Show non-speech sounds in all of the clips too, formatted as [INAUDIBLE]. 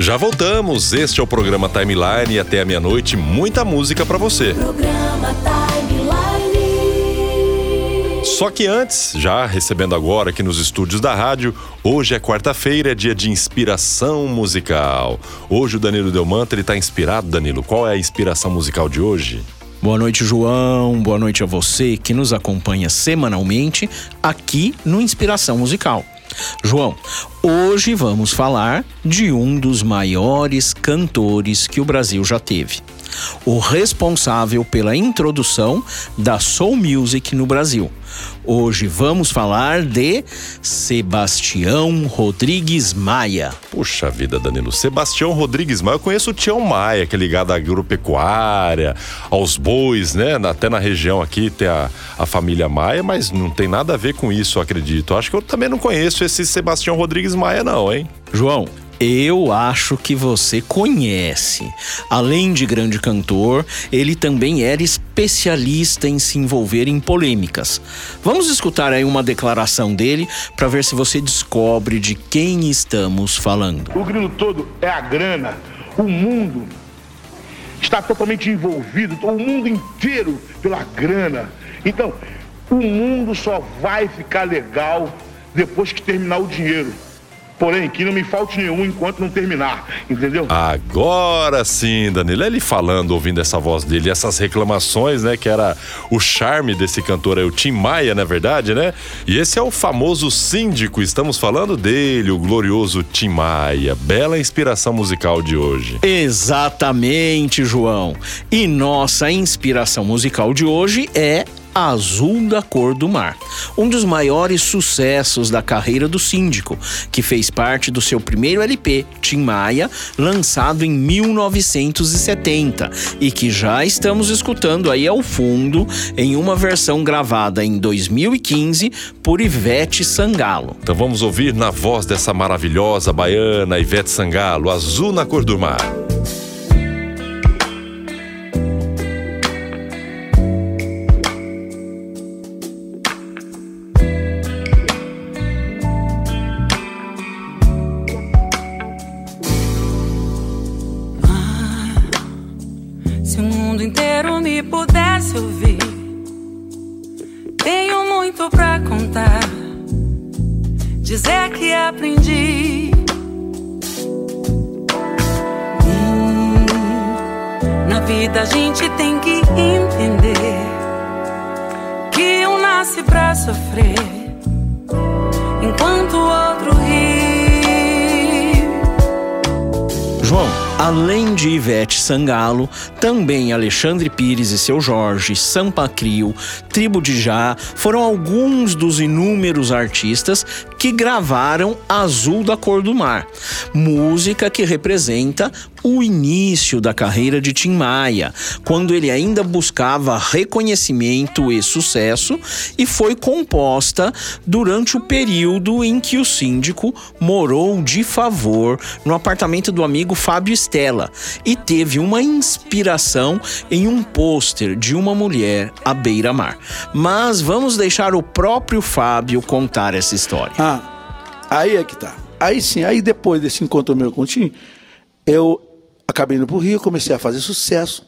Já voltamos. Este é o programa Timeline e até a meia-noite muita música para você. Programa Timeline. Só que antes, já recebendo agora aqui nos estúdios da rádio, hoje é quarta-feira, é dia de inspiração musical. Hoje o Danilo Delmanto, ele tá inspirado, Danilo. Qual é a inspiração musical de hoje? Boa noite, João. Boa noite a você que nos acompanha semanalmente aqui no Inspiração Musical. João, hoje vamos falar de um dos maiores cantores que o Brasil já teve. O responsável pela introdução da soul music no Brasil. Hoje vamos falar de Sebastião Rodrigues Maia. Puxa vida, Danilo. Sebastião Rodrigues Maia. Eu conheço o Tião Maia, que é ligado à agropecuária, aos bois, né? Até na região aqui tem a, a família Maia, mas não tem nada a ver com isso, eu acredito. Acho que eu também não conheço esse Sebastião Rodrigues Maia, não, hein? João, eu acho que você conhece. Além de grande cantor, ele também era especialista em se envolver em polêmicas. Vamos escutar aí uma declaração dele para ver se você descobre de quem estamos falando. O grilo todo é a grana. O mundo está totalmente envolvido, o mundo inteiro pela grana. Então, o mundo só vai ficar legal depois que terminar o dinheiro. Porém, que não me falte nenhum enquanto não terminar, entendeu? Agora sim, Danilo. Ele falando, ouvindo essa voz dele, essas reclamações, né? Que era o charme desse cantor aí, o Tim Maia, na verdade, né? E esse é o famoso síndico. Estamos falando dele, o glorioso Tim Maia. Bela inspiração musical de hoje. Exatamente, João. E nossa inspiração musical de hoje é Azul da Cor do Mar, um dos maiores sucessos da carreira do síndico, que fez parte do seu primeiro LP, Tim Maia, lançado em 1970 e que já estamos escutando aí ao fundo em uma versão gravada em 2015 por Ivete Sangalo. Então vamos ouvir na voz dessa maravilhosa baiana Ivete Sangalo, Azul na Cor do Mar. Além de Ivete Sangalo, também Alexandre Pires e seu Jorge, Sampa Crio, Tribo de Já, foram alguns dos inúmeros artistas que gravaram Azul da Cor do Mar, música que representa o início da carreira de Tim Maia, quando ele ainda buscava reconhecimento e sucesso, e foi composta durante o período em que o síndico morou de favor no apartamento do amigo Fábio Stella e teve uma inspiração em um pôster de uma mulher à beira-mar. Mas vamos deixar o próprio Fábio contar essa história. Aí é que tá. Aí sim, aí depois desse encontro meu com o Tim, eu acabei indo pro Rio, comecei a fazer sucesso.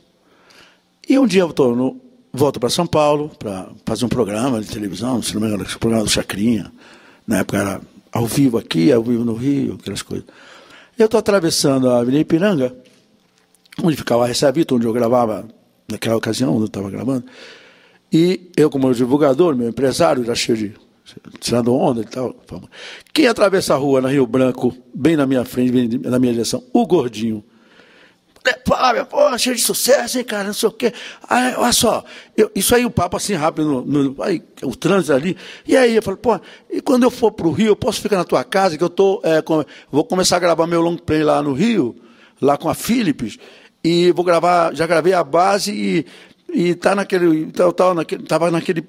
E um dia eu tô no, volto para São Paulo para fazer um programa de televisão, se não me engano, o programa do Chacrinha. Na época era ao vivo aqui, ao vivo no Rio, aquelas coisas. Eu estou atravessando a Avenida Ipiranga, onde ficava a Recebito, onde eu gravava naquela ocasião, onde eu estava gravando. E eu, como divulgador, meu empresário, já cheio de tirando onda e tal. Quem atravessa a rua na Rio Branco, bem na minha frente, bem na minha direção? O Gordinho. Fábio, pô, cheio de sucesso, hein, cara, não sei o quê. Aí, olha só, eu, isso aí o papo assim rápido, no, no, aí, o trânsito ali. E aí eu falei, pô, e quando eu for pro Rio, eu posso ficar na tua casa, que eu tô, é, com, vou começar a gravar meu long play lá no Rio, lá com a Philips, e vou gravar, já gravei a base e, e tá naquele, tal, tal, naquele, tava naquele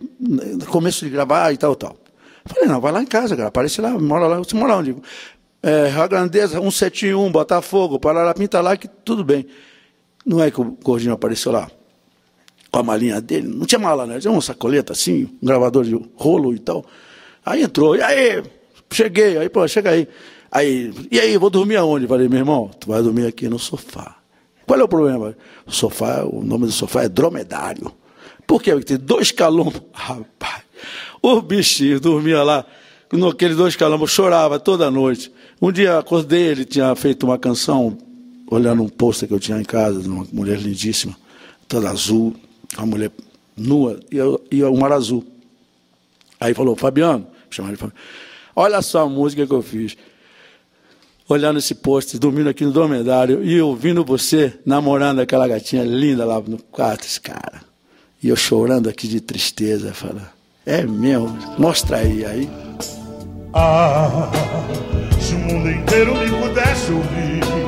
começo de gravar e tal, tal. Falei, não, vai lá em casa, cara, aparece lá, mora lá, você mora onde? É, Rio Grandeza, 171, Botafogo, Parará, pinta lá, que tudo bem. Não é que o Gordinho apareceu lá com a malinha dele, não tinha mala, né? Tinha uma sacoleta assim, um gravador de rolo e tal. Aí entrou, e aí, cheguei, aí, pô, chega aí. Aí, e aí, vou dormir aonde? Falei, meu irmão, tu vai dormir aqui no sofá. Qual é o problema? O sofá, o nome do sofá é dromedário. Por quê? Porque tem dois calombos. [LAUGHS] Rapaz, o bichinho dormia lá, naqueles dois calombos, chorava toda noite. Um dia acordei, ele tinha feito uma canção, olhando um pôster que eu tinha em casa, de uma mulher lindíssima, toda azul, uma mulher nua e, eu, e mar azul. Aí falou, Fabiano, chamaram ele Fabiano, olha só a música que eu fiz. Olhando esse pôster, dormindo aqui no dormedário e ouvindo você namorando aquela gatinha linda lá no quarto, esse cara. E eu chorando aqui de tristeza, falando, é mesmo, mostra aí, aí. Ah, se o mundo inteiro me pudesse ouvir.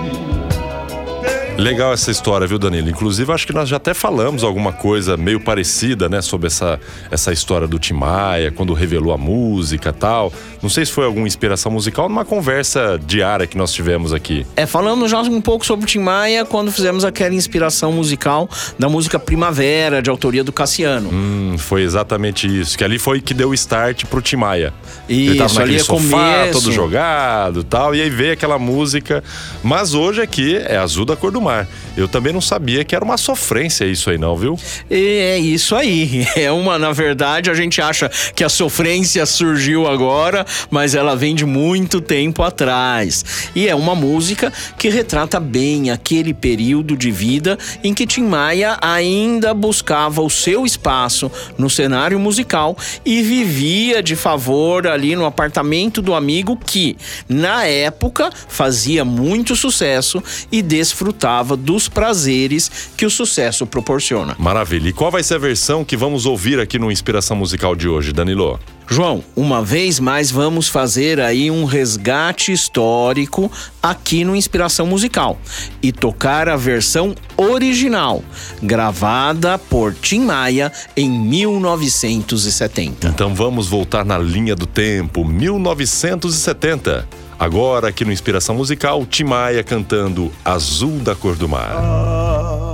Legal essa história, viu, Danilo? Inclusive, acho que nós já até falamos alguma coisa meio parecida, né, sobre essa, essa história do Tim Maia, quando revelou a música e tal. Não sei se foi alguma inspiração musical numa conversa diária que nós tivemos aqui. É, falamos já um pouco sobre o Tim Maia quando fizemos aquela inspiração musical da música Primavera, de autoria do Cassiano. Hum, foi exatamente isso. Que ali foi que deu o start pro Tim Maia. Ele tava Isso, naquele ali é sofá, começo. todo jogado e tal. E aí veio aquela música. Mas hoje aqui é Azul da Cor do Mar. Eu também não sabia que era uma sofrência isso aí, não, viu? E é isso aí. [LAUGHS] É uma, na verdade, a gente acha que a sofrência surgiu agora, mas ela vem de muito tempo atrás. E é uma música que retrata bem aquele período de vida em que Tim Maia ainda buscava o seu espaço no cenário musical e vivia de favor ali no apartamento do amigo que, na época, fazia muito sucesso e desfrutava dos prazeres que o sucesso proporciona. Maravilha. E qual vai ser a versão que vamos ouvir aqui no Inspiração Musical de hoje, Danilo? João, uma vez mais vamos fazer aí um resgate histórico aqui no Inspiração Musical e tocar a versão original, gravada por Tim Maia em 1970. Então vamos voltar na linha do tempo, 1970. Agora aqui no Inspiração Musical, Tim Maia cantando Azul da Cor do Mar. Ah,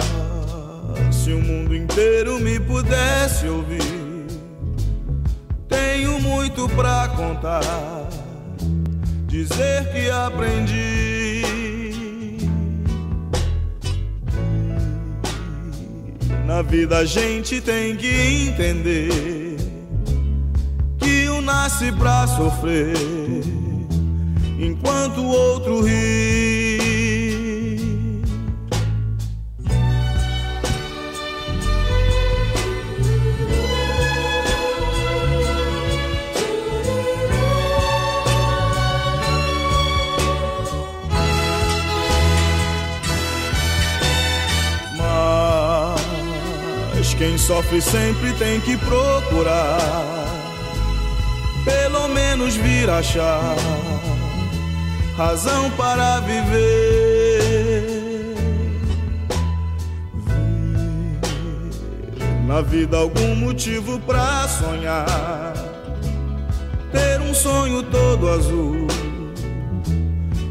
se o mundo inteiro me pudesse ouvir, tenho muito pra contar, dizer que aprendi. Na vida a gente tem que entender que um nasce pra sofrer, enquanto o outro ri. Mas quem sofre sempre tem que procurar, pelo menos vir achar razão para viver. Ver na vida algum motivo pra sonhar, ter um sonho todo azul,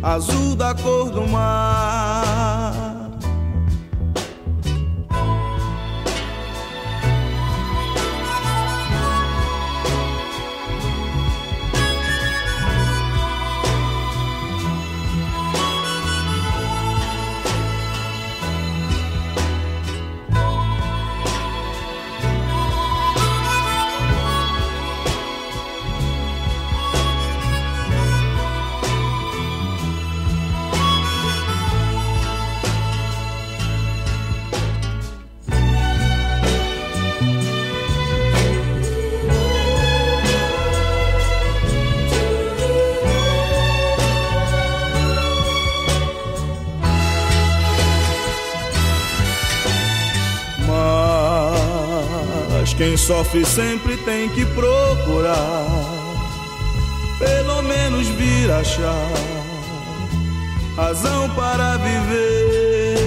azul da cor do mar. Sofre sempre tem que procurar, pelo menos vir achar razão para viver.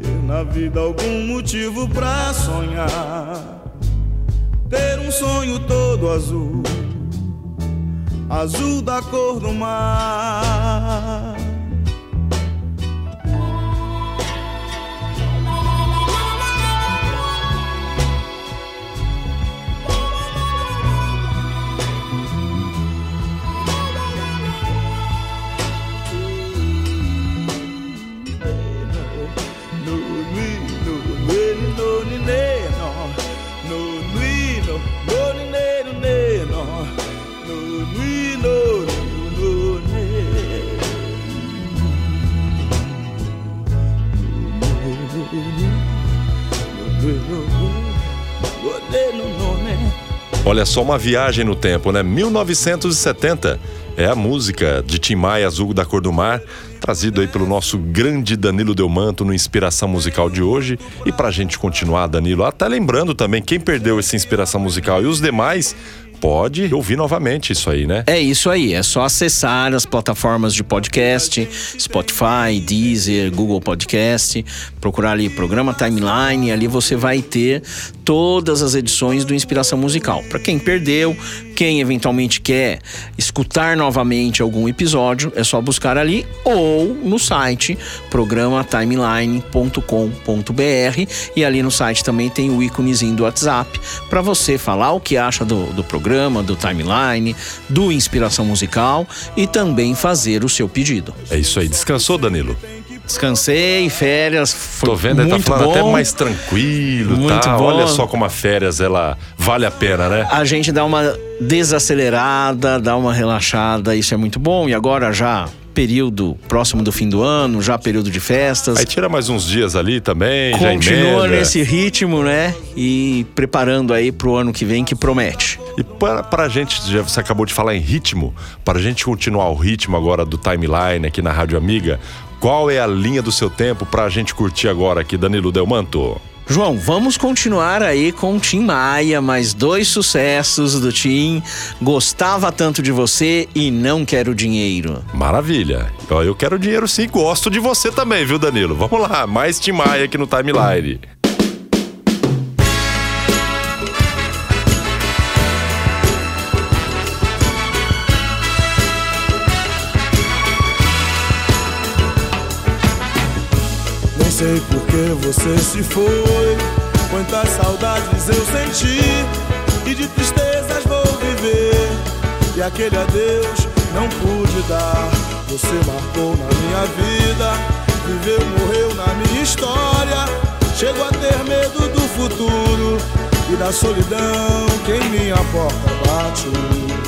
Ver na vida algum motivo pra sonhar, ter um sonho todo azul, azul da cor do mar. Olha só uma viagem no tempo, né? 1970 é a música de Tim Maia, Azul da Cor do Mar, trazido aí pelo nosso grande Danilo Delmanto no Inspiração Musical de hoje. E pra gente continuar, Danilo, até lembrando também quem perdeu essa inspiração musical e os demais, pode ouvir novamente isso aí, né? É isso aí, é só acessar as plataformas de podcast, Spotify, Deezer, Google Podcast, procurar ali programa Timeline, ali você vai ter todas as edições do Inspiração Musical. Para quem perdeu, quem eventualmente quer escutar novamente algum episódio, é só buscar ali ou no site programatimeline.com.br e ali no site também tem o íconezinho do WhatsApp para você falar o que acha do, do programa, do timeline, do Inspiração Musical e também fazer o seu pedido. É isso aí. Descansou, Danilo? Descansei, férias. Foi Tô vendo, ele tá muito falando bom. até mais tranquilo, Muito tá? bom. Olha só como a férias, ela vale a pena, né? A gente dá uma desacelerada, dá uma relaxada, isso é muito bom. E agora já período próximo do fim do ano, já período de festas. Aí tira mais uns dias ali também, já Continua nesse ritmo, né? E preparando aí pro ano que vem que promete. E para, para a gente, já você acabou de falar em ritmo, para a gente continuar o ritmo agora do timeline aqui na Rádio Amiga, qual é a linha do seu tempo para a gente curtir agora aqui, Danilo Delmanto? João, vamos continuar aí com o Tim Maia, mais dois sucessos do Tim. Gostava tanto de você e não quero dinheiro. Maravilha. Eu quero dinheiro sim, gosto de você também, viu, Danilo? Vamos lá, mais Tim Maia aqui no timeline. Sei por que você se foi. Quantas saudades eu senti. E de tristezas vou viver. E aquele adeus não pude dar. Você marcou na minha vida. Viveu, morreu na minha história. Chego a ter medo do futuro. E da solidão que em minha porta bate.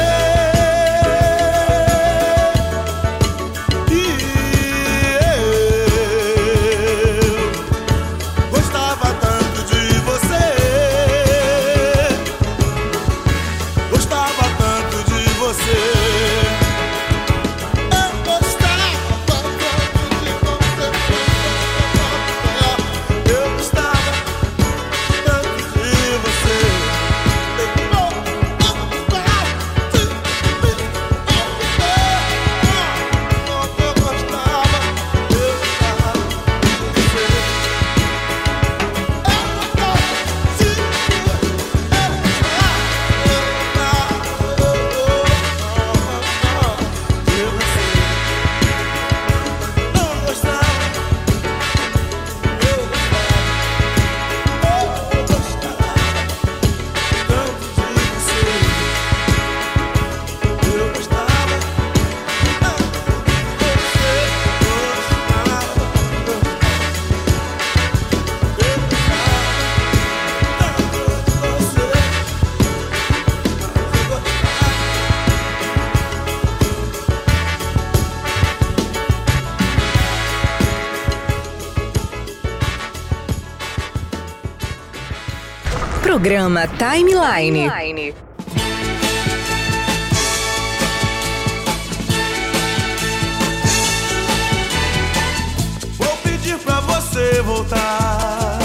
Programa Timeline. Vou pedir pra você voltar.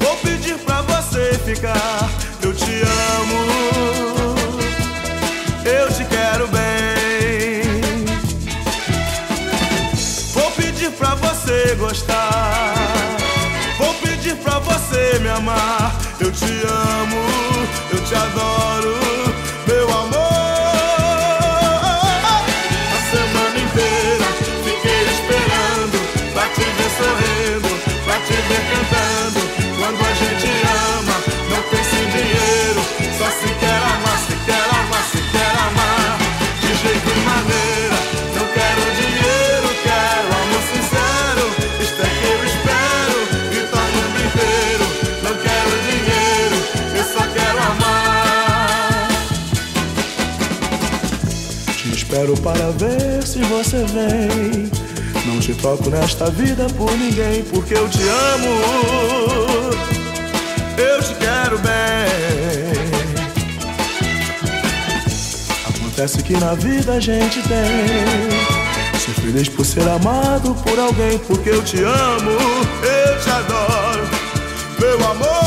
Vou pedir pra você ficar. Eu te amo. Eu te quero bem. Vou pedir pra você gostar. Vou pedir pra você me amar. Eu te amo. Eu te adoro. Quero para ver se você vem. Não te troco nesta vida por ninguém, porque eu te amo. Eu te quero bem. Acontece que na vida a gente tem. Sou feliz por ser amado por alguém, porque eu te amo. Eu te adoro, meu amor.